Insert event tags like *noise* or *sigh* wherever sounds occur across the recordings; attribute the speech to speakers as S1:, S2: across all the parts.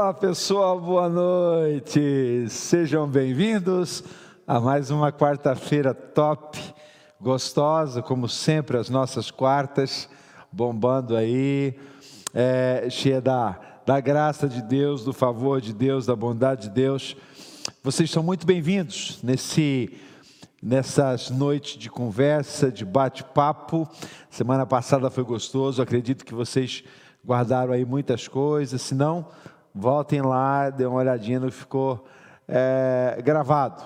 S1: Olá pessoal, boa noite. Sejam bem-vindos a mais uma quarta-feira top, gostosa, como sempre, as nossas quartas, bombando aí, é, cheia da, da graça de Deus, do favor de Deus, da bondade de Deus. Vocês são muito bem-vindos nesse nessas noites de conversa, de bate-papo. Semana passada foi gostoso, acredito que vocês guardaram aí muitas coisas. Se não, voltem lá, dê uma olhadinha no que ficou é, gravado.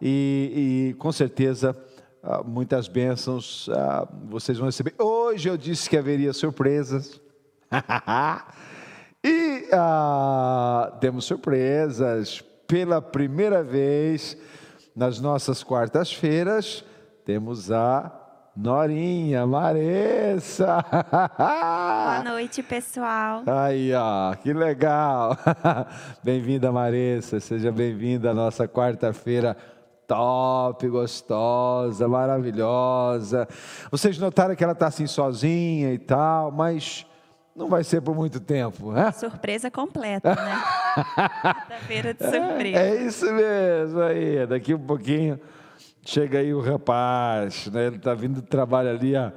S1: E, e, com certeza ah, muitas bênçãos ah, vocês vão receber. Hoje eu disse que haveria surpresas. *laughs* e ah, temos surpresas. Pela primeira vez nas nossas quartas-feiras, temos a Norinha, Maressa. *laughs*
S2: Boa noite, pessoal.
S1: Aí, ó, que legal. *laughs* bem-vinda, Maressa. Seja bem-vinda à nossa quarta-feira top, gostosa, maravilhosa. Vocês notaram que ela está assim sozinha e tal, mas não vai ser por muito tempo, né?
S2: Surpresa completa, né? *laughs* Quarta-feira de surpresa.
S1: É, é isso mesmo aí. Daqui um pouquinho Chega aí o rapaz, né? ele está vindo do trabalho ali a,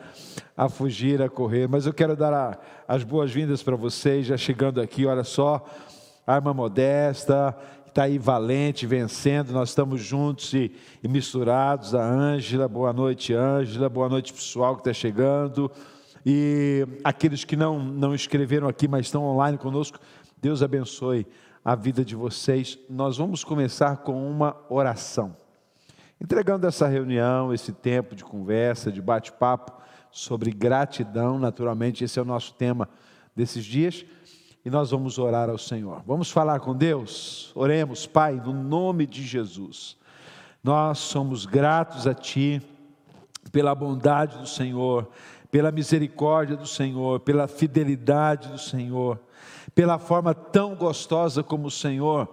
S1: a fugir, a correr. Mas eu quero dar a, as boas-vindas para vocês, já chegando aqui, olha só, arma modesta, está aí valente, vencendo, nós estamos juntos e, e misturados. A Ângela, boa noite, Ângela, boa noite, pessoal que está chegando. E aqueles que não, não escreveram aqui, mas estão online conosco, Deus abençoe a vida de vocês. Nós vamos começar com uma oração entregando essa reunião, esse tempo de conversa, de bate-papo sobre gratidão. Naturalmente, esse é o nosso tema desses dias. E nós vamos orar ao Senhor. Vamos falar com Deus? Oremos, Pai, no nome de Jesus. Nós somos gratos a Ti pela bondade do Senhor, pela misericórdia do Senhor, pela fidelidade do Senhor, pela forma tão gostosa como o Senhor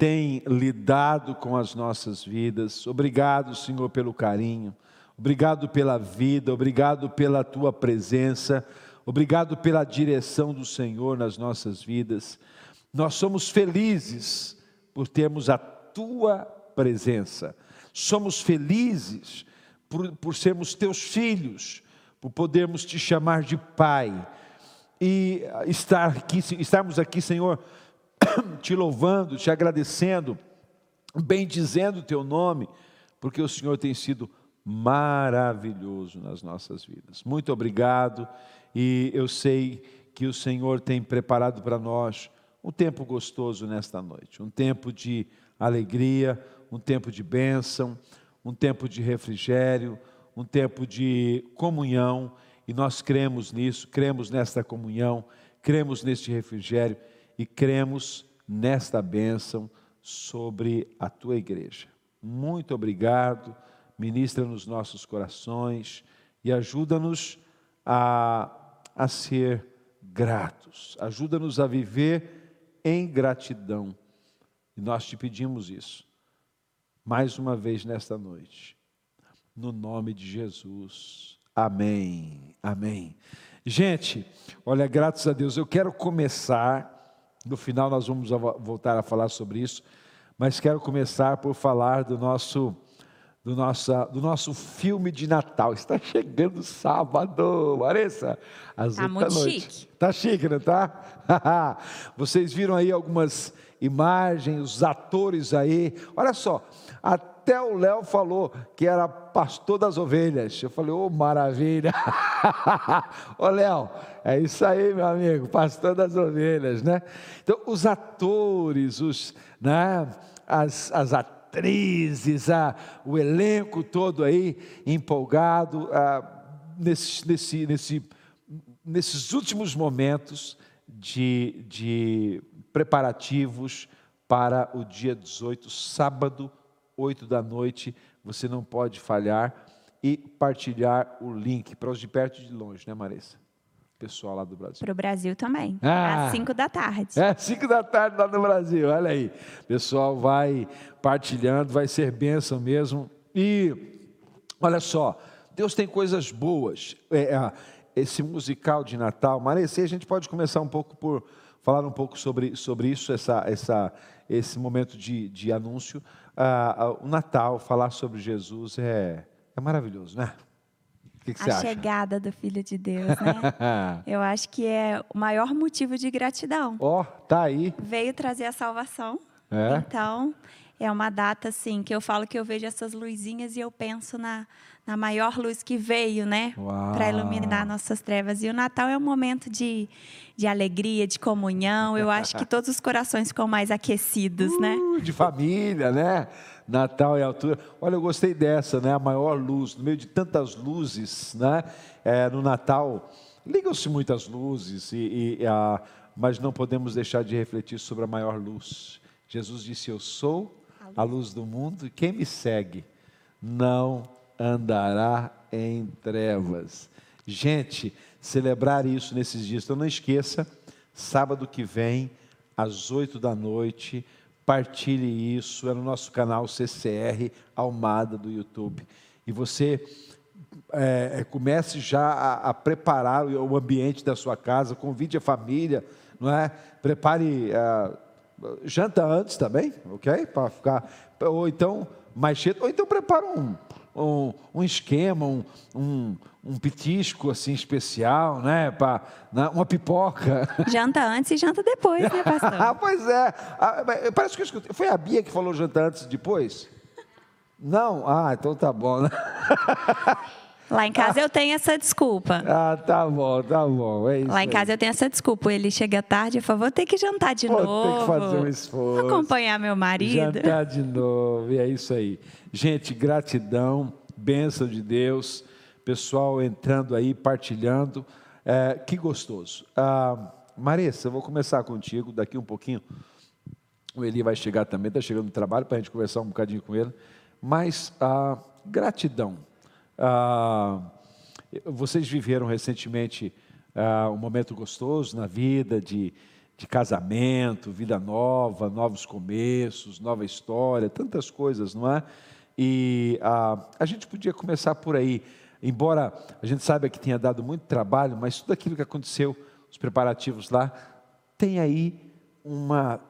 S1: tem lidado com as nossas vidas. Obrigado, Senhor, pelo carinho. Obrigado pela vida, obrigado pela tua presença, obrigado pela direção do Senhor nas nossas vidas. Nós somos felizes por termos a tua presença, somos felizes por, por sermos teus filhos, por podermos te chamar de Pai e estar aqui, estarmos aqui, Senhor, *coughs* te louvando, te agradecendo, bendizendo o teu nome, porque o Senhor tem sido maravilhoso nas nossas vidas. Muito obrigado, e eu sei que o Senhor tem preparado para nós um tempo gostoso nesta noite, um tempo de alegria, um tempo de bênção, um tempo de refrigério, um tempo de comunhão, e nós cremos nisso, cremos nesta comunhão, cremos neste refrigério e cremos nesta bênção sobre a tua igreja. Muito obrigado, ministra nos nossos corações e ajuda-nos a, a ser gratos, ajuda-nos a viver em gratidão. E nós te pedimos isso, mais uma vez nesta noite, no nome de Jesus. Amém, amém. Gente, olha, graças a Deus, eu quero começar no final nós vamos voltar a falar sobre isso, mas quero começar por falar do nosso do nosso, do nosso filme de Natal. Está chegando sábado, Marissa, às
S2: tá muito noite. chique.
S1: Tá chique, não tá? *laughs* Vocês viram aí algumas imagens, os atores aí. Olha só, até o Léo falou que era pastor das ovelhas. Eu falei, ô oh, maravilha. *laughs* Ô Léo, é isso aí, meu amigo, pastor das ovelhas, né? Então, os atores, os, né, as, as atrizes, a, o elenco todo aí empolgado ah, nesse, nesse, nesse, nesses últimos momentos de, de preparativos para o dia 18, sábado, 8 da noite. Você não pode falhar e partilhar o link para os de perto e de longe, né, Marissa? Pessoal lá do Brasil.
S2: Para o Brasil também. Ah, às 5 da tarde.
S1: É, 5 da tarde lá no Brasil, olha aí. Pessoal vai partilhando, vai ser bênção mesmo. E olha só, Deus tem coisas boas. É, é, esse musical de Natal, Marissa, a gente pode começar um pouco por falar um pouco sobre, sobre isso, essa, essa, esse momento de, de anúncio. Ah, o Natal, falar sobre Jesus é, é maravilhoso, né? O que, que você
S2: a
S1: acha?
S2: chegada do Filho de Deus, né? *laughs* Eu acho que é o maior motivo de gratidão.
S1: Ó, tá aí.
S2: Veio trazer a salvação.
S1: É?
S2: Então, é uma data assim que eu falo que eu vejo essas luzinhas e eu penso na, na maior luz que veio, né? Para iluminar nossas trevas. E o Natal é um momento de, de alegria, de comunhão. Eu acho que todos os corações ficam mais aquecidos, né?
S1: Uh, de família, né? Natal e altura. Olha, eu gostei dessa, né? A maior luz, no meio de tantas luzes, né? É, no Natal, ligam-se muitas luzes, e, e, a, mas não podemos deixar de refletir sobre a maior luz. Jesus disse: Eu sou a luz do mundo, e quem me segue não andará em trevas. Gente, celebrar isso nesses dias. Então não esqueça, sábado que vem, às oito da noite, partilhe isso, é no nosso canal CCR Almada do YouTube. E você é, comece já a, a preparar o, ambiente da sua casa, convide a família, não é? Prepare. é, janta antes também, ok? Para ficar. Ou então mais cedo, ou então prepara um, um, um esquema, um, um, um petisco assim especial, né? Pra, né? Uma pipoca. *laughs*
S2: Janta antes e janta depois, né, *laughs*
S1: ah,
S2: pastor?
S1: pois é. Ah, mas Parece que eu escutei. Foi a Bia que falou janta antes e depois? *laughs* Não? Ah, então tá bom. né?
S2: Lá em casa eu tenho essa desculpa.
S1: Ah, tá bom, tá bom. É
S2: Lá em
S1: aí.
S2: casa eu tenho essa desculpa. Ele chega tarde e fala, vou ter que jantar de
S1: Vou ter
S2: novo.
S1: que fazer um esforço.
S2: Acompanhar meu marido.
S1: Jantar de novo, e é isso aí. Gente, gratidão, bênção de Deus, pessoal entrando aí, partilhando, É, que gostoso. Ah, Marissa, eu vou começar contigo daqui um pouquinho. O Eli vai chegar também, está chegando no trabalho para a gente conversar um bocadinho com ele. Mas ah, gratidão. Ah, vocês viveram recentemente ah, um momento gostoso na vida de, de casamento, vida nova, novos começos, nova história, tantas coisas, não é? E ah, a gente podia começar por aí, embora a gente saiba que tenha dado muito trabalho, mas tudo aquilo que aconteceu, os preparativos lá, tem aí uma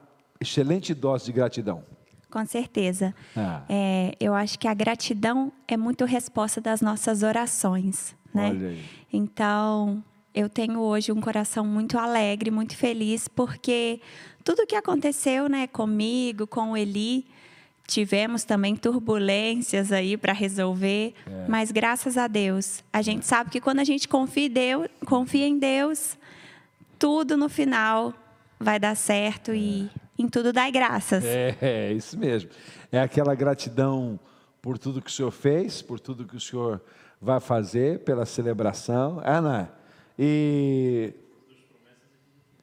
S1: excelente dose de gratidão.
S2: Com certeza.
S1: Ah.
S2: É, eu acho que a gratidão é muito resposta das nossas orações, né? Então, eu tenho hoje um coração muito alegre, muito feliz, porque tudo que aconteceu, né, comigo, com o Eli, tivemos também turbulências aí para resolver,
S1: É.
S2: mas graças a Deus, a gente sabe que quando a gente confia em Deus, confia em Deus, tudo no final vai dar certo e em tudo dai graças.
S1: É, é isso mesmo. É aquela gratidão por tudo que o Senhor fez, por tudo que o Senhor vai fazer, pela celebração. É, é? E.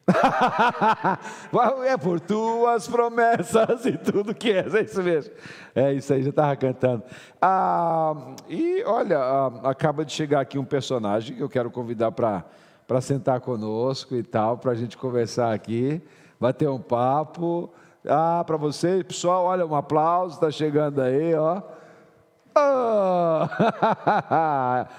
S1: *laughs* é por tuas promessas e tudo que és, é isso mesmo. É isso aí, já estava cantando. Ah, e olha, ah, acaba de chegar aqui um personagem que eu quero convidar para sentar conosco e tal, para a gente conversar aqui, bater um papo. Ah, para vocês, pessoal, olha, um aplauso, está chegando aí, ó. Ah,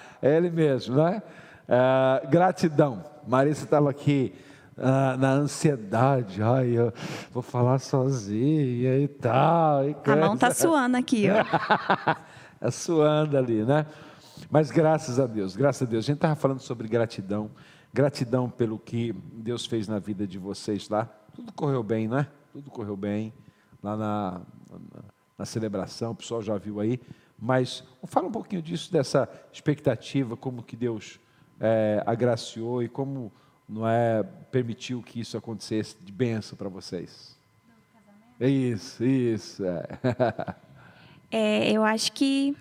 S1: *laughs* é ele mesmo, né? Ah, gratidão. Marisa estava aqui ah, na ansiedade. Ai, eu vou falar sozinha e tal. e
S2: A mão tá
S1: coisa.
S2: suando aqui, ó.
S1: É *laughs* suando ali, né? Mas graças a Deus, graças a Deus. A gente estava falando sobre gratidão. Gratidão pelo que Deus fez na vida de vocês lá. Tudo correu bem, né? Tudo correu bem lá na, na, na celebração, o pessoal já viu aí. Mas fala um pouquinho disso, dessa expectativa, como que Deus é, agraciou e como não é permitiu que isso acontecesse de bênção para vocês. Isso, isso. É. *laughs*
S2: É, eu acho que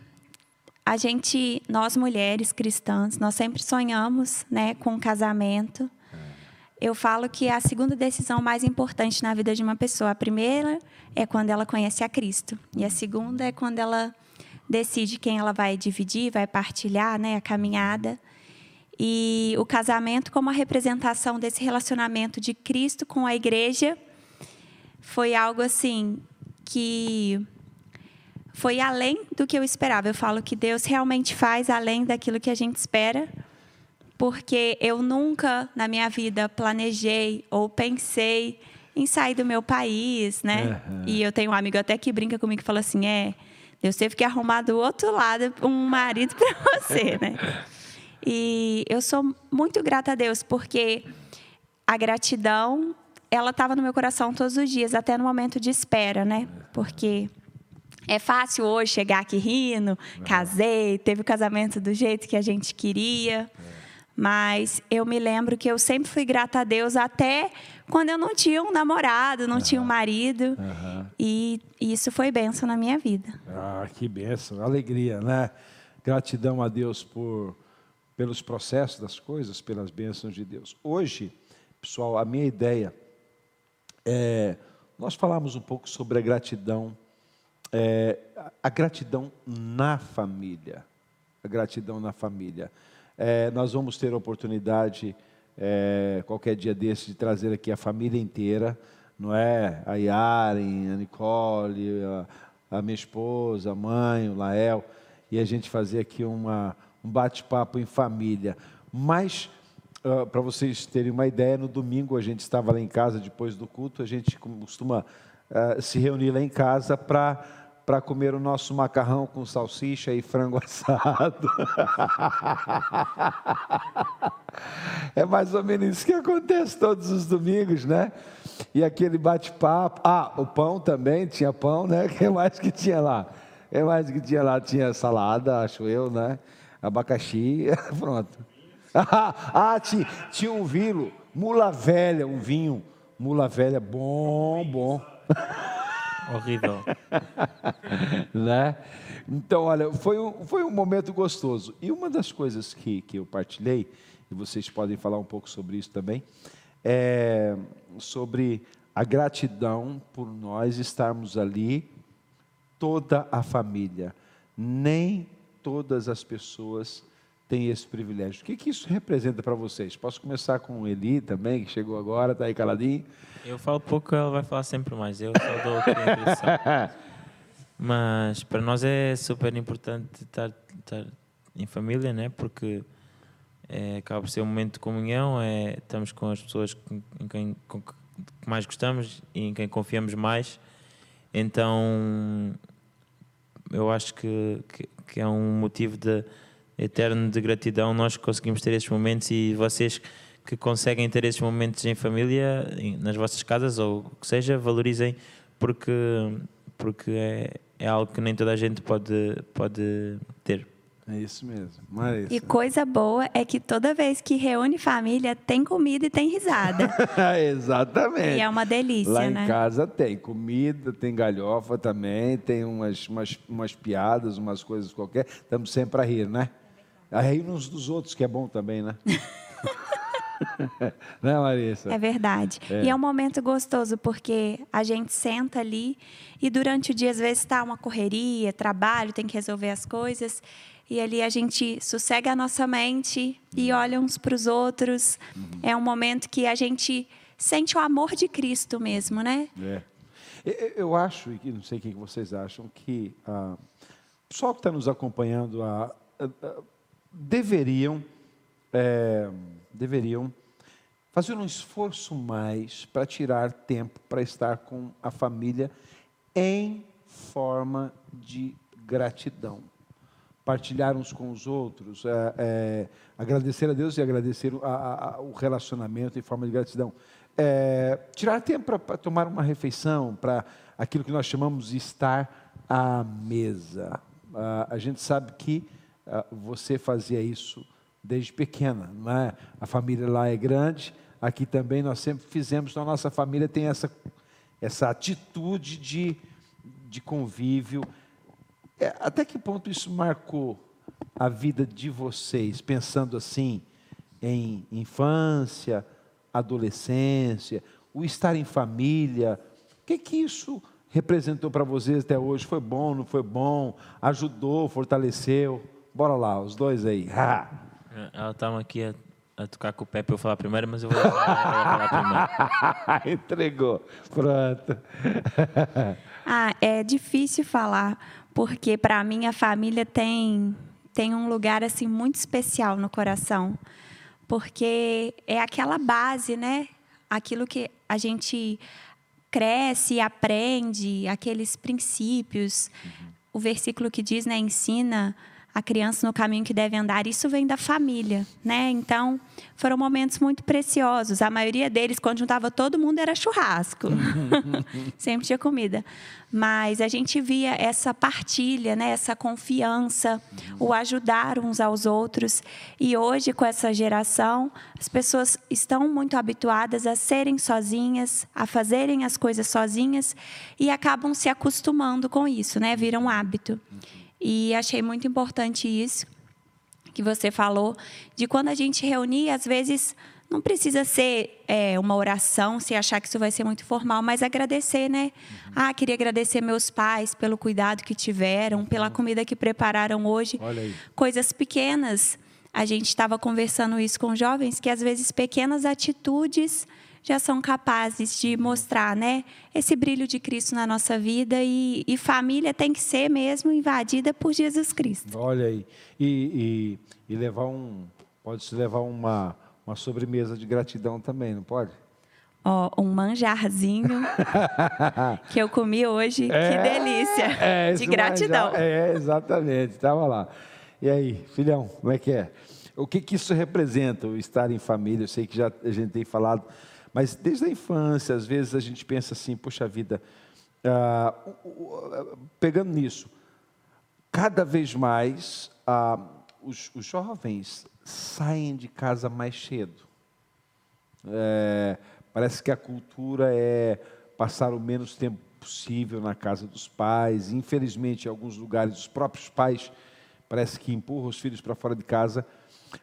S2: a gente, nós mulheres cristãs, nós sempre sonhamos, né, com um casamento. Eu falo que é a segunda decisão mais importante na vida de uma pessoa. A primeira é quando ela conhece a Cristo e a segunda é quando ela decide quem ela vai dividir, vai partilhar, né, a caminhada. E o casamento como a representação desse relacionamento de Cristo com a igreja foi algo assim que foi além do que eu esperava. Eu falo que Deus realmente faz além daquilo que a gente espera. Porque eu nunca na minha vida planejei ou pensei em sair do meu país, né? Uhum. E eu tenho um amigo até que brinca comigo e fala assim: é, Deus teve que arrumar do outro lado um marido para *laughs* você, né? E eu sou muito grata a Deus, porque a gratidão, ela estava no meu coração todos os dias, até no momento de espera, né? Porque é fácil hoje chegar aqui rindo, casei, teve o casamento do jeito que a gente queria. Mas eu me lembro que eu sempre fui grata a Deus até quando eu não tinha um namorado, não uhum. tinha um marido. Uhum. E isso foi benção na minha vida.
S1: Ah, que benção, alegria, né? Gratidão a Deus por pelos processos das coisas, pelas bênçãos de Deus. Hoje, pessoal, a minha ideia é nós falamos um pouco sobre a gratidão, é, a gratidão na família, a gratidão na família. É, nós vamos ter a oportunidade, é, qualquer dia desse, de trazer aqui a família inteira, não é? A Yaren, a Nicole, a, a minha esposa, a mãe, o Lael, e a gente fazer aqui uma, um bate-papo em família. Mas, uh, para vocês terem uma ideia, no domingo a gente estava lá em casa, depois do culto, a gente costuma uh, se reunir lá em casa para para comer o nosso macarrão com salsicha e frango *laughs* assado. é mais ou menos isso que acontece todos os domingos, né? E aquele bate-papo. Ah, o pão também, tinha pão, né? *laughs* O que mais que tinha lá? O que mais que tinha lá? Tinha salada, acho eu, né? Abacaxi, *laughs* pronto. ah, tinha, tinha um vinho, mula velha, um vinho, mula velha, bom, bom.
S3: Horrível. *laughs*
S1: né? Então, olha, foi um, foi um momento gostoso. E uma das coisas que, que eu partilhei, e vocês podem falar um pouco sobre isso também, é sobre a gratidão por nós estarmos ali, toda a família. Nem todas as pessoas têm esse privilégio. O que, que isso representa para vocês? Posso começar com o Eli também, que chegou agora, está aí caladinho.
S3: Eu falo pouco, ela vai falar sempre mais. Eu só dou a. *laughs* Mas para nós é super importante estar, estar em família, né? Porque é, acaba por ser um momento de comunhão, é, estamos com as pessoas com, em quem com que mais gostamos e em quem confiamos mais. Então, eu acho que, que, que é um motivo de, eterno de gratidão nós conseguimos ter esses momentos e vocês que conseguem ter esses momentos em família, nas vossas casas ou o que seja, valorizem porque, porque é, é algo que nem toda a gente pode, pode ter.
S1: É isso mesmo. Marisa.
S2: E coisa boa é que toda vez que reúne família, tem comida e tem risada. *laughs*
S1: Exatamente.
S2: E é uma delícia,
S1: Lá
S2: né?
S1: em casa tem comida, tem galhofa também, tem umas, umas, umas piadas, umas coisas qualquer. Estamos sempre a rir, né? A rir uns dos outros, que é bom também, né? *laughs* né, Marisa?
S2: É verdade. É. E é um momento gostoso, porque a gente senta ali e durante o dia, às vezes, está uma correria, trabalho, tem que resolver as coisas. E ali a gente sossega a nossa mente e uhum. olha uns para os outros. Uhum. É um momento que a gente sente o amor de Cristo mesmo, né?
S1: É. Eu acho, e não sei o que vocês acham, que ah, o pessoal que está nos acompanhando ah, ah, deveriam é, deveriam fazer um esforço mais para tirar tempo para estar com a família em forma de gratidão. Partilhar uns com os outros, é, é, agradecer a Deus e agradecer a, a, o relacionamento em forma de gratidão. É, tirar tempo para tomar uma refeição, para aquilo que nós chamamos de estar à mesa. a gente sabe que você fazia isso desde pequena, não é? A família lá é grande, aqui também nós sempre fizemos, então a nossa família tem essa, essa atitude de, de convívio. É, até que ponto isso marcou a vida de vocês, pensando assim em infância, adolescência, o estar em família? O que, que isso representou para vocês até hoje? Foi bom, não foi bom? Ajudou, fortaleceu? Bora lá, os dois aí. Ha!
S3: Ela estava aqui a, a, tocar com o pé para eu falar primeiro, mas eu vou, falar primeiro. *laughs*
S1: Entregou. Pronto. *laughs*
S2: ah, é difícil falar, porque para mim a família tem, tem um lugar assim muito especial no coração. porque é aquela base, né? Aquilo que a gente cresce, aprende, aqueles princípios. Uhum. O versículo que diz, né, ensina a criança no caminho que deve andar, isso vem da família, né? Então, foram momentos muito preciosos. A maioria deles, quando juntava todo mundo, era churrasco. *laughs* Sempre tinha comida. Mas a gente via essa partilha, né? essa confiança, o ajudar uns aos outros. E hoje, com essa geração, as pessoas estão muito habituadas a serem sozinhas, a fazerem as coisas sozinhas e acabam se acostumando com isso, né? Viram um hábito. E achei muito importante isso que você falou, de quando a gente reunir, às vezes não precisa ser é, uma oração, se achar que isso vai ser muito formal, mas agradecer, né? Uhum. Ah, queria agradecer meus pais pelo cuidado que tiveram, pela comida que prepararam hoje. Coisas pequenas. A gente estava conversando isso com jovens, que às vezes pequenas atitudes já são capazes de mostrar né, esse brilho de Cristo na nossa vida e, e família tem que ser mesmo invadida por Jesus Cristo.
S1: Olha aí, e, e, e levar um, pode-se levar uma, uma sobremesa de gratidão também, não pode?
S2: Ó, um manjarzinho *laughs* que eu comi hoje, é, que delícia, é, de gratidão.
S1: Manjar, é, exatamente, estava lá. E aí, filhão, como é que é? O que, que isso representa, o estar em família? Eu sei que já a gente tem falado mas desde a infância, às vezes a gente pensa assim, poxa vida, ah, pegando nisso, cada vez mais ah, os, os, jovens saem de casa mais cedo. É, parece que a cultura é passar o menos tempo possível na casa dos pais. Infelizmente, em alguns lugares, os próprios pais parece que empurram os filhos para fora de casa.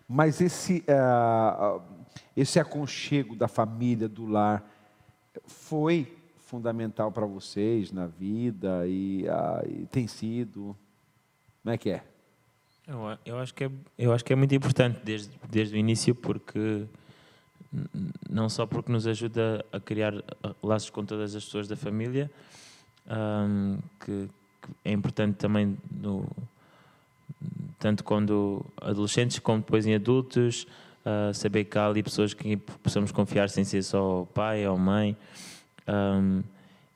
S1: Mas esse, uh, esse aconchego da família, do lar, foi fundamental para vocês na vida e, uh, e, tem sido. Como é que é?
S3: Eu, eu, acho que é, eu acho que é muito importante desde, desde o início, porque não só porque nos ajuda a criar laços com todas as pessoas da família, um, que, que, é importante também no, tanto quando adolescentes como depois em adultos, uh, saber que há ali pessoas que possamos confiar sem ser só o pai ou mãe. Um,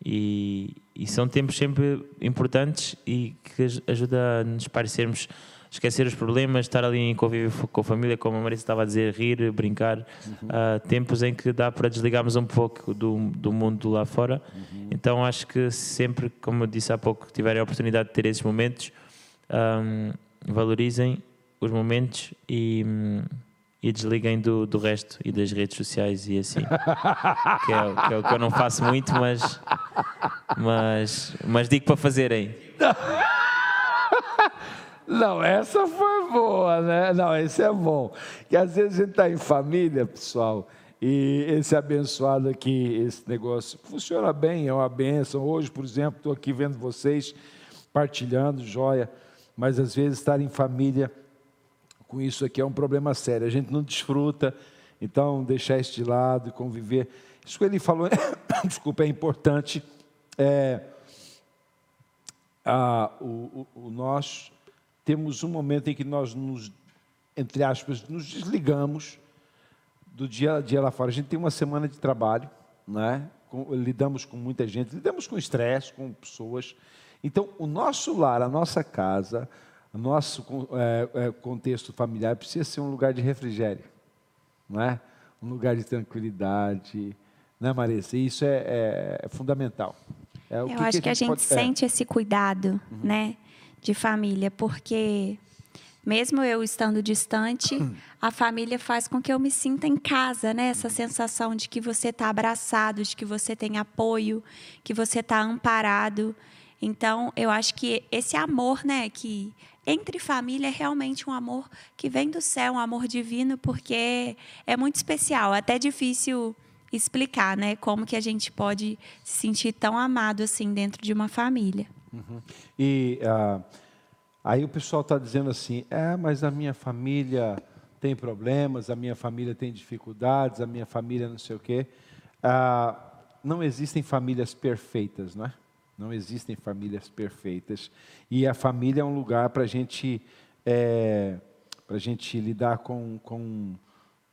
S3: e, e, são tempos sempre importantes e que ajuda a nos parecermos esquecer os problemas, estar ali em convívio com a família, como a Marisa estava a dizer, rir, brincar. Uhum. Uh, tempos em que dá para desligarmos um pouco do, do mundo lá fora. Uhum. Então acho que sempre, como eu disse há pouco, tiverem a oportunidade de ter esses momentos, um, valorizem os momentos e, e desliguem do, do resto e das redes sociais e assim. *laughs* que, é, que é o que eu não faço muito, mas, mas, mas digo para fazerem. *laughs*
S1: Não, essa foi boa, né? Não, esse é bom. Que às vezes a gente está em família, pessoal, e esse abençoado aqui, esse negócio funciona bem, é uma benção. Hoje, por exemplo, estou aqui vendo vocês partilhando, joia mas às vezes estar em família com isso aqui é um problema sério. A gente não desfruta, então deixar isso de lado e conviver. Isso que ele falou, *coughs* desculpa, é importante. É, a, o, o, nós temos um momento em que nós nos, entre aspas, nos desligamos do dia a dia lá fora. A gente tem uma semana de trabalho, né? Com, lidamos com muita gente, lidamos com estresse, com pessoas. Então, o nosso lar, a nossa casa, o nosso é, é, contexto familiar precisa ser um lugar de refrigério, não é? Um lugar de tranquilidade, né, Marisa? E isso é, é, é fundamental.
S2: É Eu que acho que a gente, pode... É. sente esse cuidado, uhum. né, de família, porque mesmo eu estando distante, *clears throat* a família faz com que eu me sinta em casa, né? Essa sensação de que você está abraçado, de que você tem apoio, que você está amparado. Então, eu acho que esse amor, né, que entre família é realmente um amor que vem do céu, um amor divino, porque é muito especial, até difícil explicar, né, como que a gente pode se sentir tão amado assim dentro de uma família.
S1: Uhum. E uh, aí o pessoal está dizendo assim, é, mas a minha família tem problemas, a minha família tem dificuldades, a minha família não sei o quê. Uh, não existem famílias perfeitas, não é? Não existem famílias perfeitas. E a família é um lugar para gente, é, a gente lidar com, com,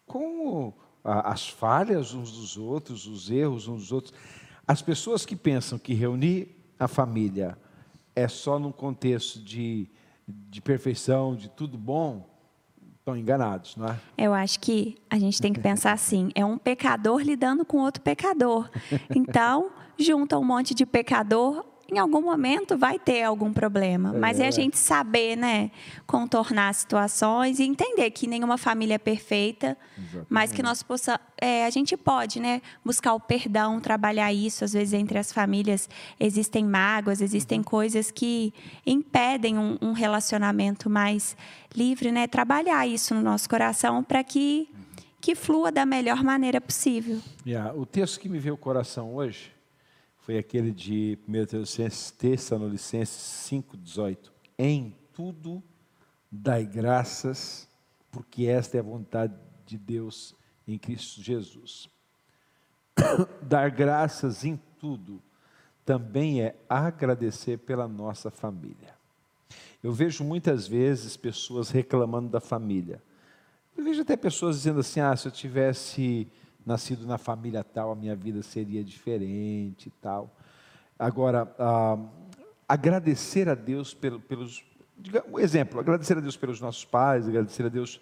S1: com as falhas uns dos outros, os erros uns dos outros. As pessoas que pensam que reunir a família é só num contexto de, de perfeição, de tudo bom, estão enganados, não é?
S2: Eu acho que a gente tem que pensar assim: é um pecador lidando com outro pecador. *laughs* Então, junta um monte de pecador, em algum momento vai ter algum problema. Mas é, é a gente saber, né, contornar situações e entender que nenhuma família é perfeita, Exatamente. mas que nós possa, é, a gente pode, né, buscar o perdão, trabalhar isso. Às vezes entre as famílias existem mágoas, existem uhum. coisas que impedem um, um, relacionamento mais livre, né? Trabalhar isso no nosso coração para que que flua da melhor maneira possível.
S1: Yeah. O texto que me veio ao coração hoje foi aquele de 1 Tessalonicenses 5,18. Em tudo dai graças, porque esta é a vontade de Deus em Cristo Jesus. *coughs* Dar graças em tudo também é agradecer pela nossa família. Eu vejo muitas vezes pessoas reclamando da família. Eu vejo até pessoas dizendo assim: ah, se eu tivesse nascido na família tal, a minha vida seria diferente e tal. Agora, ah, agradecer a Deus pelo, pelos. Um exemplo, agradecer a Deus pelos nossos pais, agradecer a Deus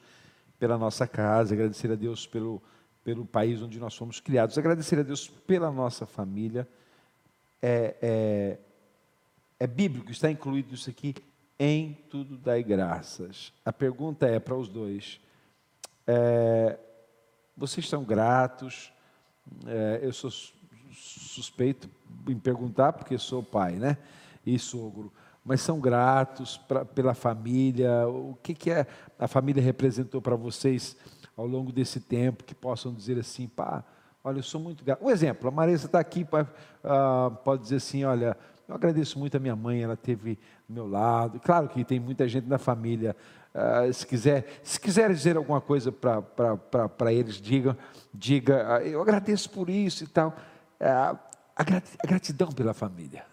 S1: pela nossa casa, agradecer a Deus pelo, pelo país onde nós fomos criados, agradecer a Deus pela nossa família. É, é, é bíblico, está incluído isso aqui. Em tudo dai graças. A pergunta é para os dois. É, vocês estão gratos? É, eu sou suspeito em perguntar, porque sou pai, né? E sogro. Mas são gratos pra, pela família. O que, que é, a família representou para vocês ao longo desse tempo? Que possam dizer assim, pá, olha, eu sou muito grato. Um exemplo, a Marisa está aqui, uh, pode dizer assim, olha, eu agradeço muito a minha mãe, ela teve do meu lado. Claro que tem muita gente na família Uh, se, quiser, se quiser dizer alguma coisa para eles, diga, diga, uh, eu agradeço por isso e tal. Uh, a, gratidão pela família.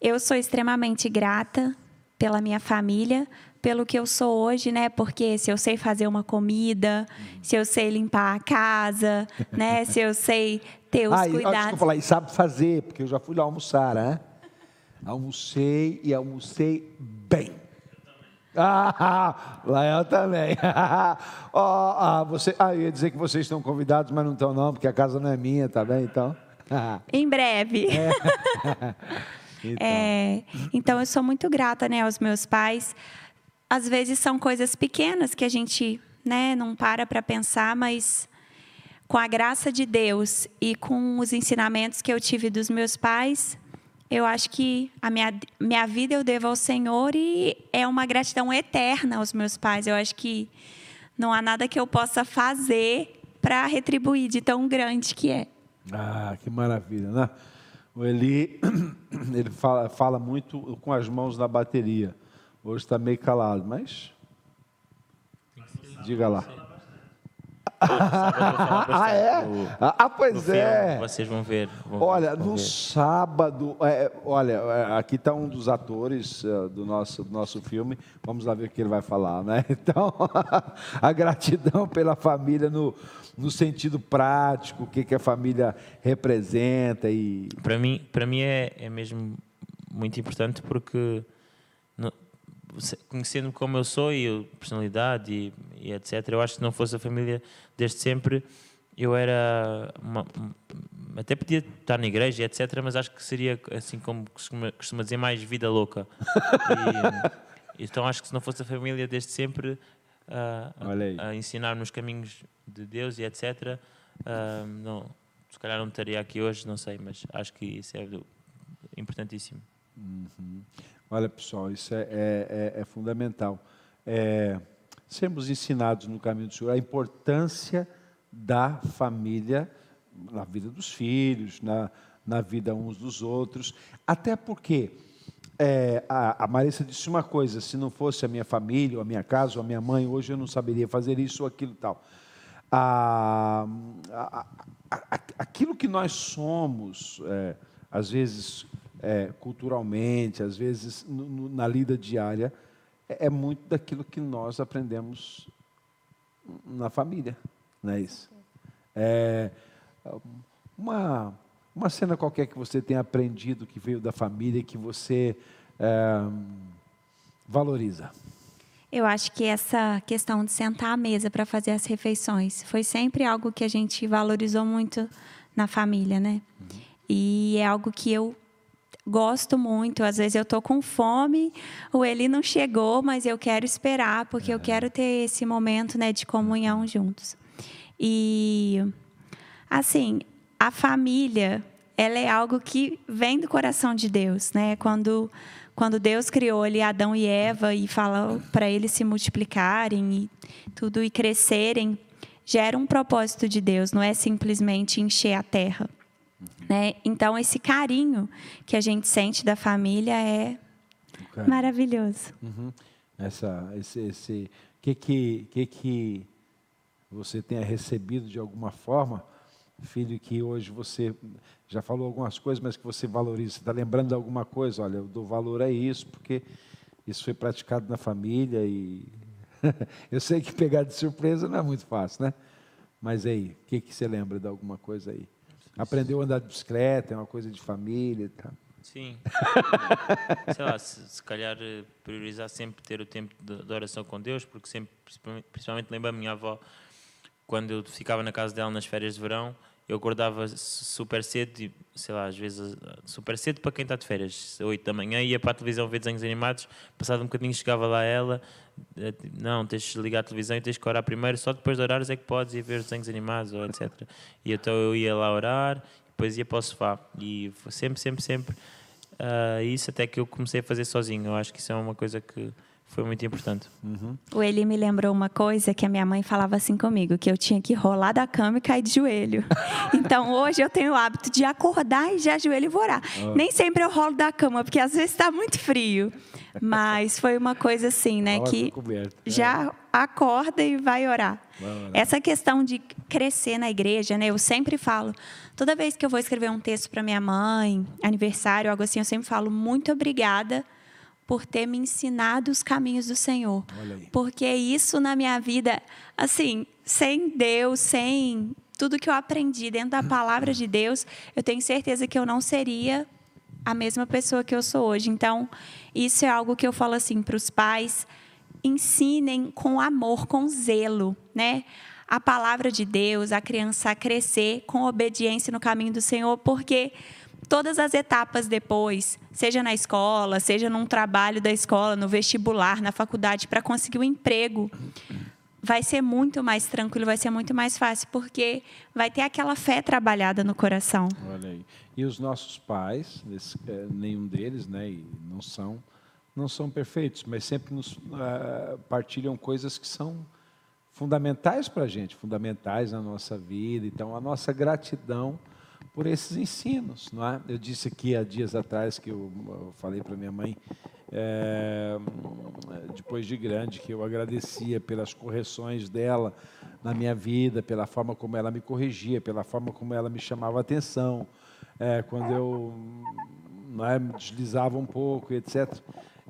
S2: Eu sou extremamente grata pela minha família, pelo que eu sou hoje, né? Porque se eu sei fazer uma comida, se eu sei limpar a casa, *laughs* né? Se eu sei ter os ah, cuidados.
S1: Desculpa falar, e sabe fazer, porque eu já fui lá almoçar, né? Almocei e almocei bem. Ah, *laughs* Lael também. *laughs* oh, ah, você, ah, eu ia dizer que vocês estão convidados, mas não estão não, porque a casa não é minha, tá bem? Então. *laughs*
S2: em breve. É. então. É, então eu sou muito grata, né, aos meus pais. Às vezes são coisas pequenas que a gente, né, não para para pensar, mas com a graça de Deus e com os ensinamentos que eu tive dos meus pais, eu acho que a minha, minha vida eu devo ao Senhor e é uma gratidão eterna aos meus pais. Eu acho que não há nada que eu possa fazer para retribuir de tão grande que é.
S1: Ah, que maravilha, né? O Eli, *clears throat* ele fala, fala muito com as mãos na bateria. Hoje está meio calado, mas. Diga lá *laughs* ah, é? ah, pois é.
S3: Filme, vocês vão ver. Vão
S1: olha,
S3: vão
S1: no ver. sábado, é, olha, é, aqui está um dos atores uh, do, nosso, do nosso filme. Vamos lá ver o que ele vai falar, né? *laughs* Então, *laughs* a gratidão pela família no, no sentido prático, o que, que a família representa e.
S3: Para mim, para mim é, é mesmo muito importante porque conhecendo como eu sou e a personalidade e, e, etc, eu acho que se não fosse a família desde sempre, eu era uma, até podia estar na igreja, etc, mas acho que seria assim como costuma, costuma dizer mais vida louca. E, *laughs* então acho que se não fosse a família desde sempre a, a, a ensinar nos caminhos de Deus e etc, uh, não, se calhar não estaria aqui hoje, não sei, mas acho que isso é importantíssimo.
S1: Uhum. Olha, pessoal, isso é, é, é, é fundamental. É, sermos ensinados no caminho do Senhor a importância da família na vida dos filhos, na, na vida uns dos outros. Até porque é, a, a Marissa disse uma coisa: se não fosse a minha família, ou a minha casa, ou a minha mãe, hoje eu não saberia fazer isso ou aquilo tal. A, a, aquilo que nós somos, é, às vezes é, culturalmente, às vezes no, no, na lida diária, é, é, muito daquilo que nós aprendemos na família, não é isso? É, uma, uma cena qualquer que você tenha aprendido que veio da família e que você é, valoriza.
S2: Eu acho que essa questão de sentar à mesa para fazer as refeições foi sempre algo que a gente valorizou muito na família, né? Uhum. E é algo que eu gosto muito. Às vezes eu tô com fome, o Eli não chegou, mas eu quero esperar porque é. eu quero ter esse momento, né, de comunhão juntos. E assim, a família, ela é algo que vem do coração de Deus, né? Quando quando Deus criou ali Adão e Eva e falou para eles se multiplicarem e tudo e crescerem, gera um propósito de Deus, não é simplesmente encher a terra. Né? Então, esse carinho que a gente sente da família é maravilhoso.
S1: Uhum. Essa, esse, esse, que que, que que você tenha recebido de alguma forma, filho, que hoje você já falou algumas coisas, mas que você valoriza. Está lembrando de alguma coisa? Olha, eu dou valor a isso, porque isso foi praticado na família e *laughs* eu sei que pegar de surpresa não é muito fácil, né? Mas aí, o que, que você lembra de alguma coisa aí? Aprendeu a andar de bicicleta, é uma coisa de família e tal.
S3: Sim. *laughs* Sei lá, se, se, calhar eh, priorizar sempre ter o tempo de, de oração com Deus, porque sempre, principalmente, lembro a minha avó, quando eu ficava na casa dela nas férias de verão, eu acordava super cedo, sei lá, às vezes super cedo para quem está de férias, 8 da manhã, ia para a televisão ver desenhos animados, passado um bocadinho chegava lá ela, eh, não, tens de ligar a televisão e tens que orar primeiro, só depois de orares é que podes ir ver desenhos animados, ou etc. E então eu ia lá orar, depois ia para o sofá, e sempre, sempre, sempre, uh, isso até que eu comecei a fazer sozinho, eu acho que isso é uma coisa que foi muito importante.
S2: Uhum. O Eli me lembrou uma coisa que a minha mãe falava assim comigo, que eu tinha que rolar da cama e cair de joelho. *laughs* então hoje eu tenho o hábito de acordar e já ajoelho e vou orar. Oh. Nem sempre eu rolo da cama, porque às vezes está muito frio. Mas foi uma coisa assim, né, que já é. acorda e vai orar. Essa questão de crescer na igreja, né? Eu sempre falo, toda vez que eu vou escrever um texto para minha mãe, aniversário, algo assim, eu sempre falo muito obrigada por ter me ensinado os caminhos do Senhor. Porque isso na minha vida, assim, sem Deus, sem tudo que eu aprendi dentro da palavra de Deus, eu tenho certeza que eu não seria a mesma pessoa que eu sou hoje. Então, isso é algo que eu falo assim para os pais: ensinem com amor, com zelo, né? A palavra de Deus, a criança a crescer com obediência no caminho do Senhor, porque todas as etapas depois, seja na escola, seja num trabalho da escola, no vestibular, na faculdade, para conseguir um emprego, vai ser muito mais tranquilo, vai ser muito mais fácil, porque vai ter aquela fé trabalhada no coração.
S1: Olha aí. E os nossos pais, é, nenhum deles, né, e não são, não são perfeitos, mas sempre nos uh, partilham coisas que são fundamentais para a gente, fundamentais na nossa vida. Então, a nossa gratidão por esses ensinos. Não é? Eu disse aqui há dias atrás que eu, eu falei para minha mãe, é, depois de grande, que eu agradecia pelas correções dela na minha vida, pela forma como ela me corrigia, pela forma como ela me chamava a atenção, é, quando eu não é, me deslizava um pouco, etc.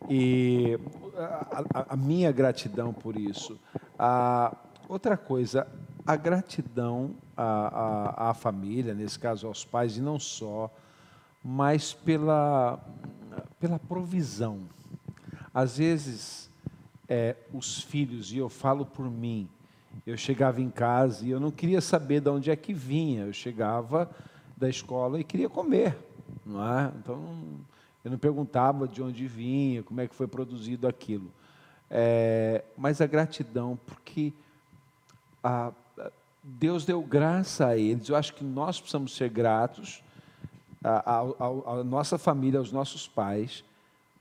S1: E a, a, a minha gratidão por isso. A, outra coisa, a gratidão à, à, à, família, nesse caso aos pais, e não só, mas pela, pela provisão. Às vezes, é, os filhos, e eu falo por mim, eu chegava em casa e eu não queria saber de onde é que vinha, eu chegava da escola e queria comer, não é? Então, eu não perguntava de onde vinha, como é que foi produzido aquilo. É, mas a gratidão, porque a, Deus deu graça a eles. Eu acho que nós precisamos ser gratos à, nossa família, aos nossos pais,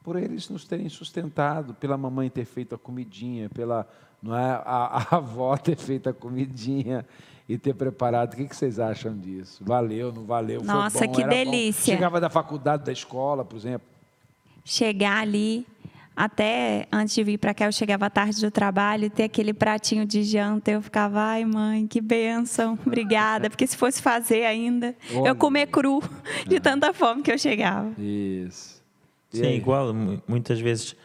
S1: por eles nos terem sustentado, pela mamãe ter feito a comidinha, pela não é, a, a *laughs* avó ter feito a comidinha e ter preparado. O que, que vocês acham disso? Valeu, não valeu?
S2: Nossa,
S1: bom,
S2: que delícia!
S1: Bom. Chegava da faculdade, da escola, por exemplo.
S2: Chegar ali, até antes de vir para cá, eu chegava tarde do trabalho e ter aquele pratinho de janta. Eu ficava, ai, mãe, que bênção, *laughs* obrigada. Porque se fosse fazer ainda, Olha. eu comer cru, de tanta fome que eu chegava.
S1: Isso.
S3: Sim, aí? igual. Muitas vezes,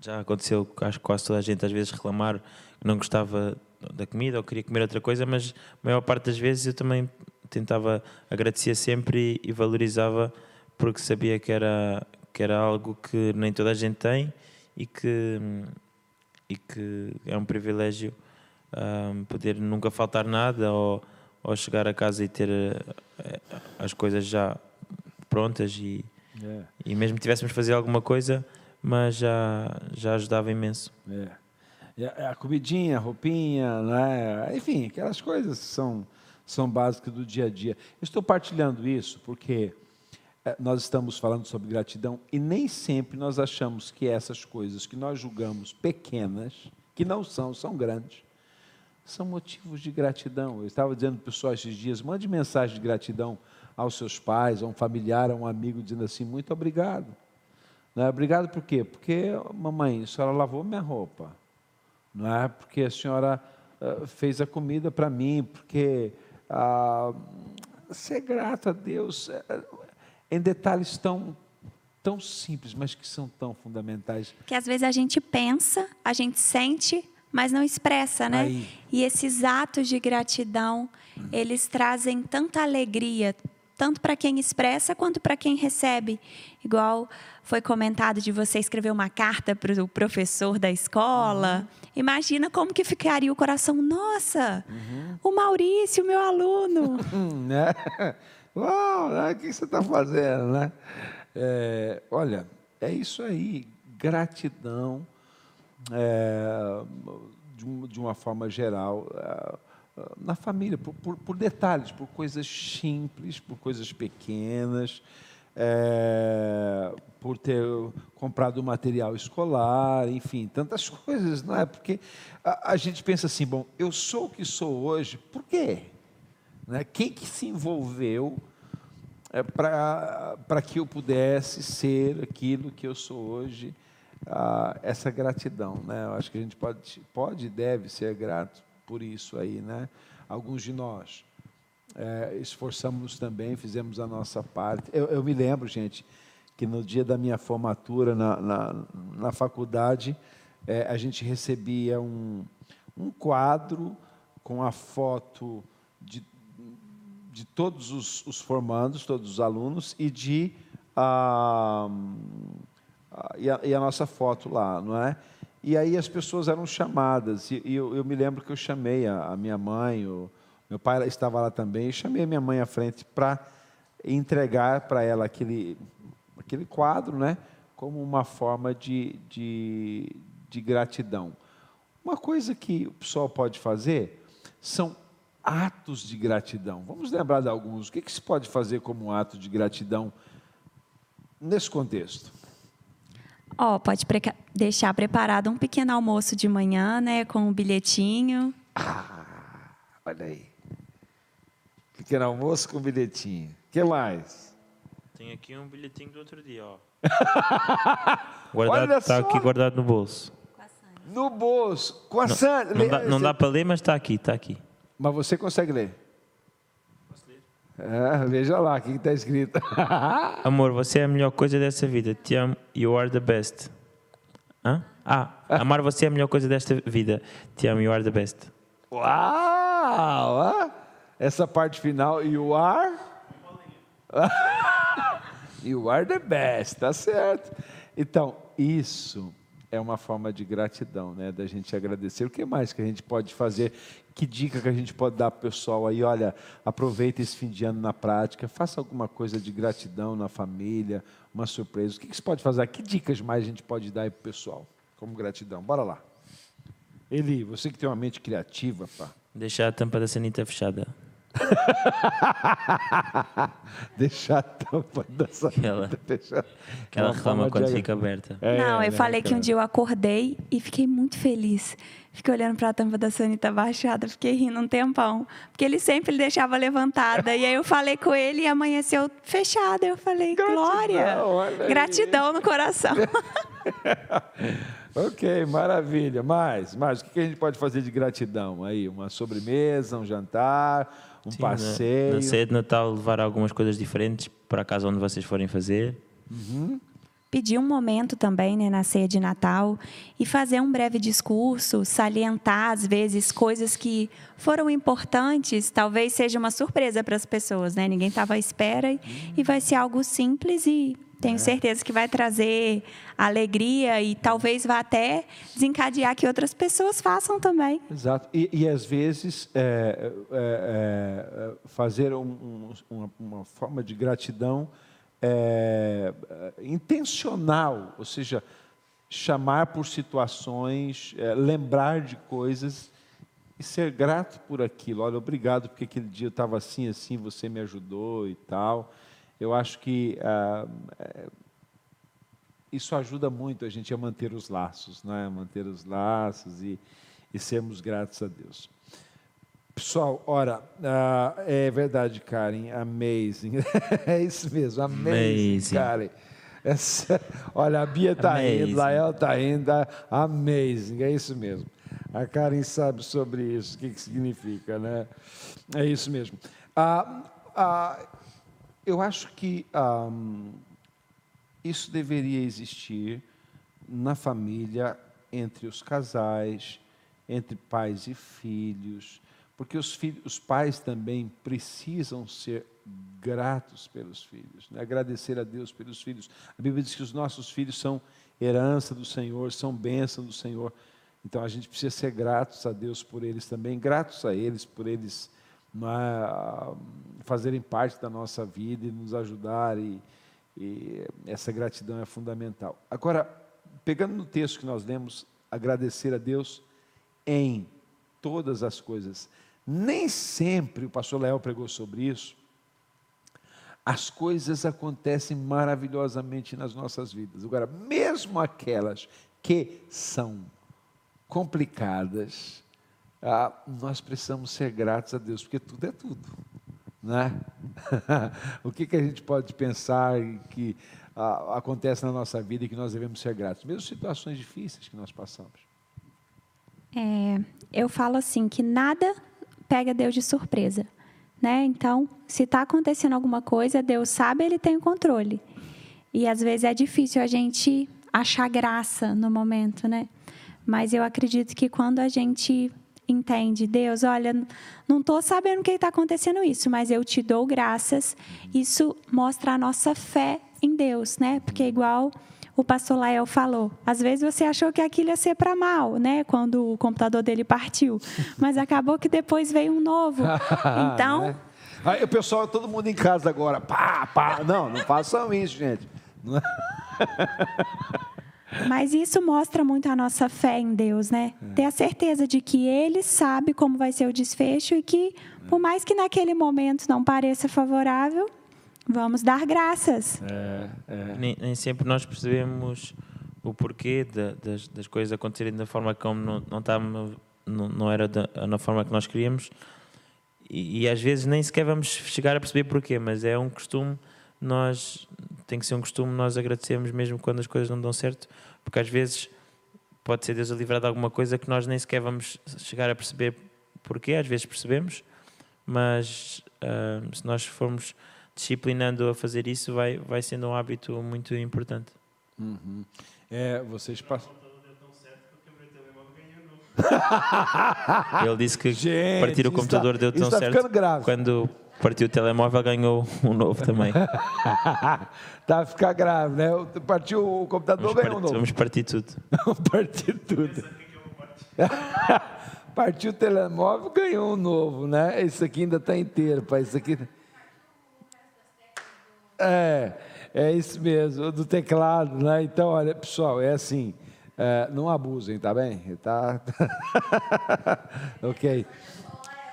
S3: já aconteceu, acho que quase toda a gente às vezes reclamar que não gostava da comida ou queria comer outra coisa, mas a maior parte das vezes eu também tentava agradecer sempre e, e valorizava porque sabia que era, que era algo que nem toda a gente tem e que, e que é um privilégio um, poder nunca faltar nada ou, ou chegar a casa e ter uh, as coisas já prontas e, yeah. e mesmo que tivéssemos fazer alguma coisa, mas já, já ajudava imenso.
S1: Yeah. A comidinha, a roupinha, né? enfim, aquelas coisas são, são básicas do dia a dia. Eu estou partilhando isso porque é, nós estamos falando sobre gratidão e nem sempre nós achamos que essas coisas que nós julgamos pequenas, que não são, são grandes, são motivos de gratidão. Eu estava dizendo para o pessoal esses dias: mande mensagem de gratidão aos seus pais, a um familiar, a um amigo, dizendo assim: muito obrigado. Não é? Obrigado por quê? Porque, mamãe, a senhora lavou minha roupa. Não é? Porque a senhora uh, fez a comida para mim. Porque uh, ser grato a Deus. Uh, em detalhes tão tão simples, mas que são tão fundamentais.
S2: Que às vezes a gente pensa, a gente sente, mas não expressa, né? Aí. E esses atos de gratidão, hum. eles trazem tanta alegria, tanto para quem expressa quanto para quem recebe. Igual foi comentado de você escrever uma carta para o professor da escola. Uhum. Imagina como que ficaria o coração. Nossa, uhum. o Maurício, meu aluno. *laughs*
S1: né? *laughs* Uau, né? o que você está fazendo, né? É, olha, é isso aí, gratidão, é, de, uma forma geral, é, na família, por, por, por, detalhes, por coisas simples, por coisas pequenas, é, por ter comprado material escolar, enfim, tantas *laughs* coisas, não é? Porque a, a gente pensa assim, bom, eu sou o que sou hoje, por quê? Né? Quem que se envolveu é, para que eu pudesse ser aquilo que eu sou hoje? Ah, essa gratidão, né? Eu acho que a gente pode, pode e deve ser grato por isso aí, né? Alguns de nós é, esforçamos também, fizemos a nossa parte. Eu, eu, me lembro, gente, que no dia da minha formatura na, na, na faculdade, é, a gente recebia um, um quadro com a foto de de todos os, os, formandos, todos os alunos, e de ah, e, a, e, a, nossa foto lá, não é? E aí as pessoas eram chamadas, e, eu, eu, me lembro que eu chamei a, a, minha mãe, o meu pai estava lá também, e chamei a minha mãe à frente para entregar para ela aquele, aquele quadro, né? Como uma forma de, de, de gratidão. Uma coisa que o pessoal pode fazer são atos de gratidão. Vamos lembrar de alguns. O que, que se pode fazer como um ato de gratidão nesse contexto?
S2: Ó, oh, pode pre deixar preparado um pequeno almoço de manhã, né, com um bilhetinho.
S1: Ah, olha aí. Pequeno almoço com bilhetinho. O que mais?
S3: Tem aqui um bilhetinho do outro dia, ó. *laughs* guardado, está aqui guardado no bolso.
S1: No bolso, com a Sandra.
S3: Não, dá, não dá para ler, mas está aqui, está aqui.
S1: Mas você consegue ler? É, veja lá o que está escrito. *laughs*
S3: Amor, você é a melhor coisa dessa vida. Te amo. You are the best. Hã? Ah, amar você é a melhor coisa desta vida. Te amo. You are the best.
S1: Uau! Essa parte final, you are? *laughs* you are the best, tá certo. Então, isso é uma forma de gratidão, né? Da gente agradecer. O que mais que a gente pode fazer? Que dica que a gente pode dar para o pessoal aí? Olha, aproveita esse fim de ano na prática, faça alguma coisa de gratidão na família, uma surpresa. O que, que você pode fazer? Que dicas mais a gente pode dar para o pessoal como gratidão? Bora lá. Eli, você que tem uma mente criativa, pá.
S3: Deixar a tampa da sanita fechada. *laughs*
S1: Deixar a tampa da
S3: aquela, *laughs* fechada. Aquela reclama quando fica aberta.
S2: É, Não, eu né, falei que um dia eu acordei e fiquei muito feliz. Fiquei olhando para a tampa da sanita baixada, fiquei rindo um tempão. Porque ele sempre deixava levantada. e aí eu falei com ele e amanheceu fechada. Eu falei, gratidão, Glória! Gratidão no coração. *laughs*
S1: ok, maravilha. Mais, mais. O que a gente pode fazer de gratidão aí? Uma sobremesa, um jantar, um Sim, passeio.
S3: Na, na ceia de Natal levar algumas coisas diferentes para a casa onde vocês forem fazer.
S1: Uhum.
S2: pedir um momento também né, na ceia de Natal e fazer um breve discurso, salientar, às vezes, coisas que foram importantes, talvez seja uma surpresa para as pessoas, né? Ninguém estava à espera e vai ser algo simples e tenho é. certeza que vai trazer alegria e talvez vá até desencadear que outras pessoas façam também.
S1: Exato. E, e às vezes é, é, é, fazer um, um, uma, uma forma de gratidão é, intencional, ou seja, chamar por situações, é, lembrar de coisas e ser grato por aquilo. Olha, obrigado porque aquele dia eu estava assim, assim, você me ajudou e tal. Eu acho que ah, é, isso ajuda muito a gente a manter os laços, né? manter os laços e, e sermos gratos a Deus. Pessoal, ora, uh, é verdade, Karen, amazing. *laughs* é isso mesmo, amazing, amazing. Karen. Essa, olha, a Bia está indo, Lael está indo, amazing, é isso mesmo. A Karen sabe sobre isso, o que, que significa, né? É isso mesmo. Ah, ah, eu acho que isso deveria existir na família, entre os casais, entre pais e filhos, porque os, filhos, os pais também precisam ser gratos pelos filhos, né? agradecer a Deus pelos filhos. A Bíblia diz que os nossos filhos são herança do Senhor, são bênção do Senhor. Então a gente precisa ser gratos a Deus por eles também, gratos a eles por eles fazerem parte da nossa vida e nos ajudar, e, e essa gratidão é fundamental. Agora, pegando no texto que nós lemos, agradecer a Deus em todas as coisas. Nem sempre, o pastor Léo pregou sobre isso, as coisas acontecem maravilhosamente nas nossas vidas. Agora, mesmo aquelas que são complicadas, ah, nós precisamos ser gratos a Deus, porque tudo é tudo. Né? *laughs* o que, que a gente pode pensar que ah, acontece na nossa vida e que nós devemos ser gratos? Mesmo situações difíceis que nós passamos.
S2: É, eu falo assim que nada pega Deus de surpresa, né? Então, se está acontecendo alguma coisa, Deus sabe, Ele tem o controle. E às vezes é difícil a gente achar graça no momento, né? Mas eu acredito que quando a gente entende, Deus, olha, não estou sabendo o que está acontecendo isso, mas eu te dou graças. Isso mostra a nossa fé em Deus, né? Porque é igual o pastor Lael falou. Às vezes você achou que aquilo ia ser para mal, né? Quando o computador dele partiu. *laughs* Mas acabou que depois veio um novo. *laughs* Então.
S1: é. Aí o pessoal, todo mundo em casa agora. Pá, pá. Não, não façam isso, gente. *laughs*
S2: Mas isso mostra muito a nossa fé em Deus, né? É. Ter a certeza de que Ele sabe como vai ser o desfecho e que, por mais que naquele momento não pareça favorável, Vamos dar graças. É,
S3: é. Nem, nem, sempre nós percebemos o porquê de, das, das, coisas acontecerem da forma como não, não, tá, não, não era da, na forma que nós queríamos. E, e, às vezes nem sequer vamos chegar a perceber porquê, mas é um costume, nós tem que ser um costume nós agradecemos mesmo quando as coisas não dão certo, porque às vezes pode ser Deus a livrar de alguma coisa que nós nem sequer vamos chegar a perceber porquê, às vezes percebemos, mas uh, se nós formos disciplinando a fazer isso, vai, vai sendo um hábito muito importante.
S1: Uhum. É, vocês passam. *laughs*
S3: Ele disse que Gente, partir o computador
S1: está,
S3: deu tão certo. Quando partiu o telemóvel, ganhou um novo também. *laughs*
S1: Está a ficar grave, né? Partiu o computador, vamos ganhou um novo.
S3: Vamos partir tudo. *laughs*
S1: vamos partir tudo. *laughs* partiu o telemóvel, ganhou um novo, né? Esse aqui ainda está inteiro, pai. Isso aqui. É, é isso mesmo, do teclado, né? Então, olha, pessoal, é assim, é, não abusem, tá bem? Tá? ok.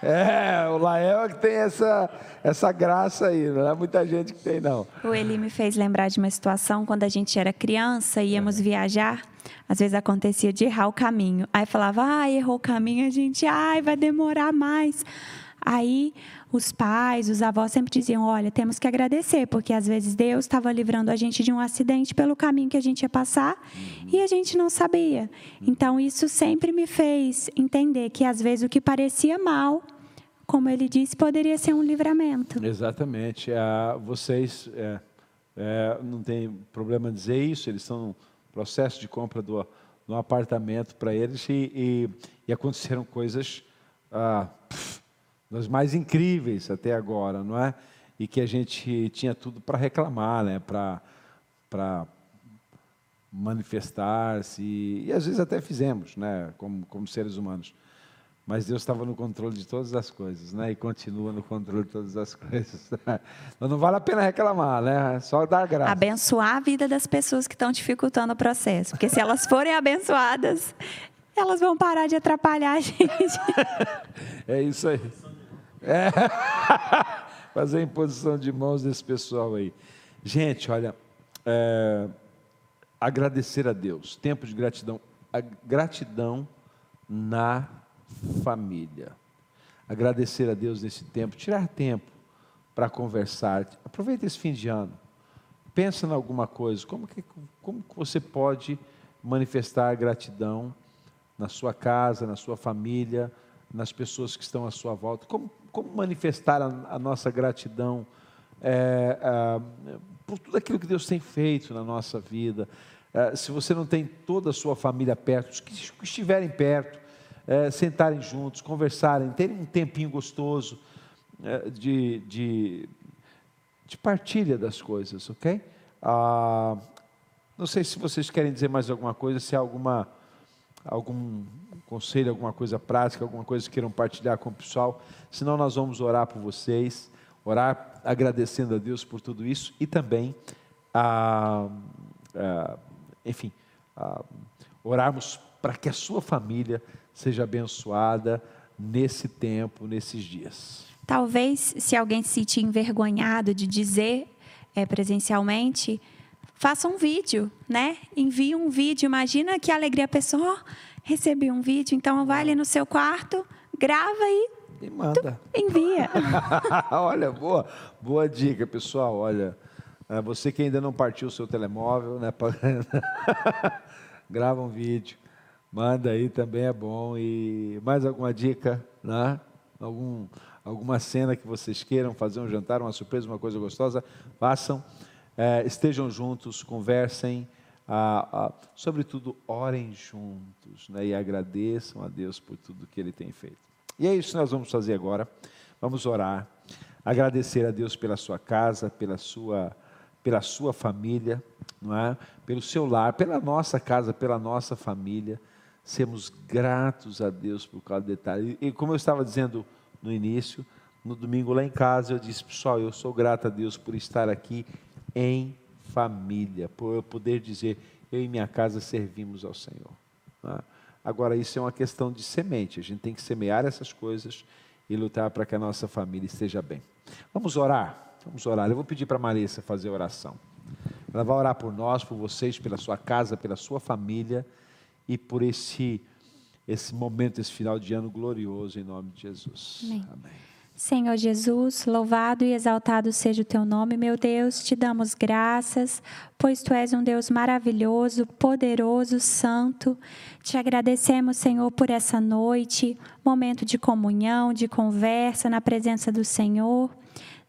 S1: É, o Lael é que tem essa, essa graça aí, não é muita gente que tem, não.
S2: O Eli me fez lembrar de uma situação quando a gente era criança, íamos é. viajar, às vezes acontecia de errar o caminho. Aí falava, ah, errou o caminho, a gente, ai, vai demorar mais. Aí os pais, os avós sempre diziam: olha, temos que agradecer, porque às vezes Deus estava livrando a gente de um acidente pelo caminho que a gente ia passar e a gente não sabia. Então, isso sempre me fez entender que às vezes o que parecia mal, como ele disse, poderia ser um livramento.
S1: Exatamente. Ah, vocês. É, é, não tem problema dizer isso, eles estão no processo de compra do, do apartamento para eles e, e, e, aconteceram coisas ah, pff, das mais incríveis até agora, não é? E que a gente tinha tudo para reclamar, né? Para manifestar-se e às vezes até fizemos, né? Como, como seres humanos. Mas Deus estava no controle de todas as coisas, né? E continua no controle de todas as *laughs* coisas. Então não vale a pena reclamar, né? É só dar graça.
S2: Abençoar a vida das pessoas que estão dificultando o processo. Porque se elas forem abençoadas, elas vão parar de atrapalhar a gente. *laughs*
S1: É isso aí. É. *laughs* Fazer a imposição de mãos desse pessoal aí. Gente, olha, é... agradecer a Deus. Tempo de gratidão. A gratidão na família. Agradecer a Deus nesse tempo, tirar tempo para conversar. Aproveita esse fim de ano. Pensa em alguma coisa. Como que, como que você pode manifestar gratidão na sua casa, na sua família, nas pessoas que estão à sua volta? Como, como manifestar a, a nossa gratidão é, é, por tudo aquilo que Deus tem feito na nossa vida? É, se você não tem toda a sua família perto, os que estiverem perto, é, sentarem juntos, conversarem, terem um tempinho gostoso é, de, de, de, partilha das coisas, ok? Ah, não sei se vocês querem dizer mais alguma coisa, se há alguma, algum conselho, alguma coisa prática, alguma coisa que queiram partilhar com o pessoal. Senão nós vamos orar por vocês, orar agradecendo a Deus por tudo isso e também, ah, ah, enfim, ah, orarmos para que a sua família seja abençoada nesse tempo, nesses dias.
S2: Talvez, se alguém se sentir envergonhado de dizer é, presencialmente, faça um vídeo, né? Envie um vídeo. Imagina que alegria a pessoa oh, recebi um vídeo. Então, vai ali no seu quarto, grava e
S1: e manda.
S2: envia. *laughs*
S1: Olha, boa, boa dica, pessoal. Olha, é, você que ainda não partiu o seu telemóvel, né? *laughs* Grava um vídeo. Manda aí também é bom. E mais alguma dica, né? Algum, alguma cena que vocês queiram fazer um jantar, uma surpresa, uma coisa gostosa, façam. É, estejam juntos, conversem. Ah, ah, sobretudo, orem juntos né? e agradeçam a Deus por tudo que Ele tem feito. E é isso que nós vamos fazer agora. Vamos orar, agradecer a Deus pela sua casa, pela sua, pela sua família, não é? pelo seu lar, pela nossa casa, pela nossa família sermos gratos a Deus por do detalhe. E como eu estava dizendo no início, no domingo lá em casa, eu disse, pessoal, eu sou grato a Deus por estar aqui em família, por eu poder dizer, eu e minha casa servimos ao Senhor. Né? Agora, isso é uma questão de semente, a gente tem que semear essas coisas e lutar para que a nossa família esteja bem. Vamos orar? Vamos orar. Eu vou pedir para a Marissa fazer a oração. Ela vai orar por nós, por vocês, pela sua casa, pela sua família e por esse, esse momento, esse final de ano glorioso, em nome de Jesus.
S2: Amém. Amém. Senhor Jesus, louvado e exaltado seja o teu nome, meu Deus, te damos graças, pois tu és um Deus maravilhoso, poderoso, santo. Te agradecemos, Senhor, por essa noite, momento de comunhão, de conversa na presença do Senhor.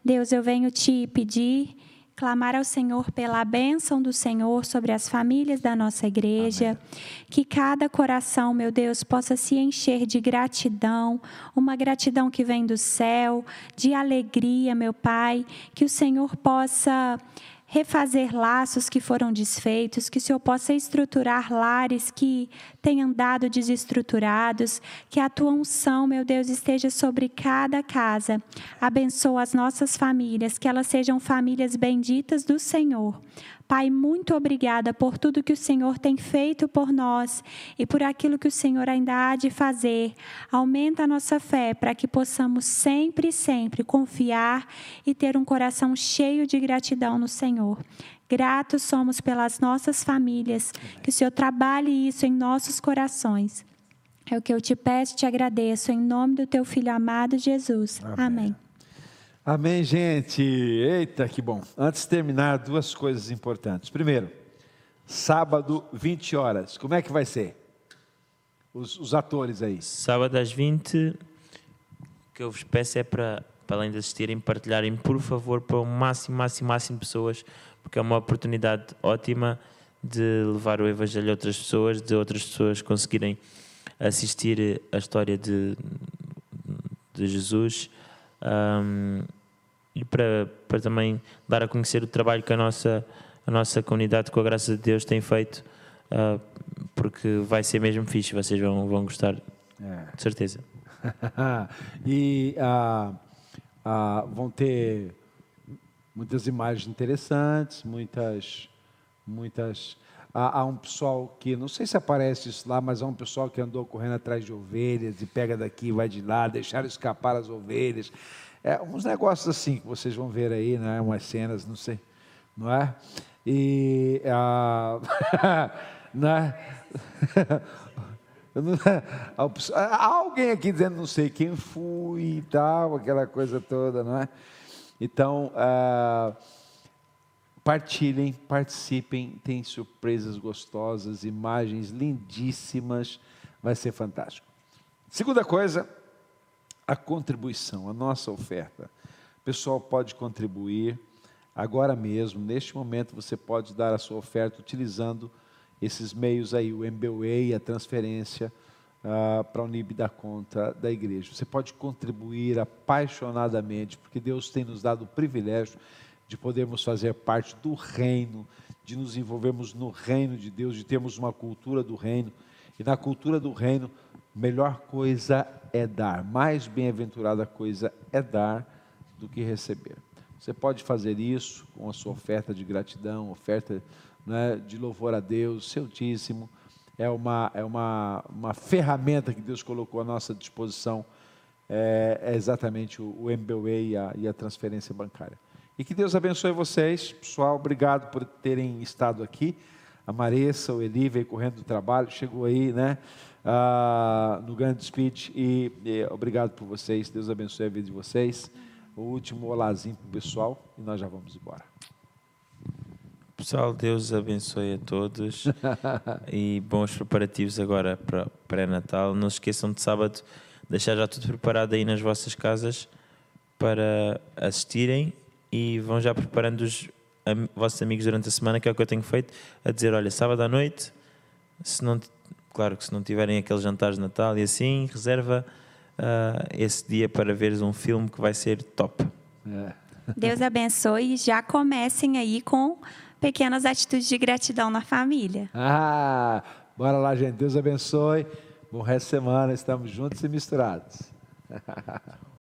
S2: Deus, eu venho te pedir clamar ao Senhor pela bênção do Senhor sobre as famílias da nossa igreja, Amém. que cada coração, meu Deus, possa se encher de gratidão, uma gratidão que vem do céu, de alegria, meu Pai, que o Senhor possa refazer laços que foram desfeitos, que o Senhor possa estruturar lares que têm andado desestruturados, que a tua unção, meu Deus, esteja sobre cada casa. Abençoa as nossas famílias, que elas sejam famílias benditas do Senhor. Pai, muito obrigada por tudo que o Senhor tem feito por nós e por aquilo que o Senhor ainda há de fazer. Aumenta a nossa fé para que possamos sempre, sempre confiar e ter um coração cheio de gratidão no Senhor. Gratos somos pelas nossas famílias, que o Senhor trabalhe isso em nossos corações. É o que eu te peço e te agradeço, em nome do teu Filho amado Jesus. Amém. Amém.
S1: Amém, gente. Eita, que bom. Antes de terminar, duas coisas importantes. Primeiro, sábado, 20 horas. Como é que vai ser? Os, os atores aí.
S3: Sábado às 20, o que eu vos peço é para, para além de assistirem, partilharem, por favor, para o máximo, máximo, máximo de pessoas, porque é uma oportunidade ótima de levar o Evangelho a outras pessoas, de outras pessoas conseguirem assistir a história de, de Jesus um, e para, para também dar a conhecer o trabalho que a nossa, a nossa comunidade, com a graça de Deus, tem feito, uh, porque vai ser mesmo fixe, vocês vão, vão gostar, é. de certeza. *laughs*
S1: e uh, uh, vão ter muitas imagens interessantes, muitas, muitas. Há, há, um pessoal que, não sei se aparece isso lá, mas há um pessoal que andou correndo atrás de ovelhas e pega daqui, vai de lá, deixaram escapar as ovelhas. É, uns negócios assim que vocês vão ver aí, né? umas cenas, não sei, não é? E. Ah, *laughs* né? *laughs* *laughs* Há alguém aqui dizendo não sei quem fui e tal, aquela coisa toda, não é? Então, uh, partilhem, participem, tem surpresas gostosas, imagens lindíssimas, vai ser fantástico. Segunda coisa, a contribuição, a nossa oferta. O pessoal pode contribuir agora mesmo, neste momento você pode dar a sua oferta utilizando esses meios aí, o MBWay, a transferência uh, para o NIB da conta da igreja. Você pode contribuir apaixonadamente, porque Deus tem nos dado o privilégio de podermos fazer parte do reino, de nos envolvermos no reino de Deus, de termos uma cultura do reino. E na cultura do reino, melhor coisa é dar, mais bem-aventurada coisa é dar do que receber. Você pode fazer isso com a sua oferta de gratidão, oferta né, de louvor a Deus, seu dízimo é uma, é uma, uma ferramenta que Deus colocou à nossa disposição, é, é exatamente o, o MBWay e a, e a transferência bancária. E que Deus abençoe vocês, pessoal, obrigado por terem estado aqui. A Maressa, o Eli veio correndo do trabalho, chegou aí, né, ah, no grande speech, e, e obrigado por vocês, Deus abençoe a vida de vocês. O último olazinho para o pessoal, e nós já vamos embora.
S3: Pessoal, Deus abençoe a todos *laughs* e bons preparativos agora para pré-natal. Não se esqueçam de sábado deixar já tudo preparado aí nas vossas casas para assistirem e vão já preparando os am vossos amigos durante a semana, que é o que eu tenho feito, a dizer, olha, sábado à noite, se não, claro que se não tiverem aqueles jantares de Natal e assim, reserva uh, esse dia para veres um filme que vai ser top.
S2: É. Deus abençoe e já comecem aí com pequenas atitudes de gratidão na família.
S1: Ah, bora lá, gente. Deus abençoe. Bom resto de semana. Estamos juntos e misturados. *laughs*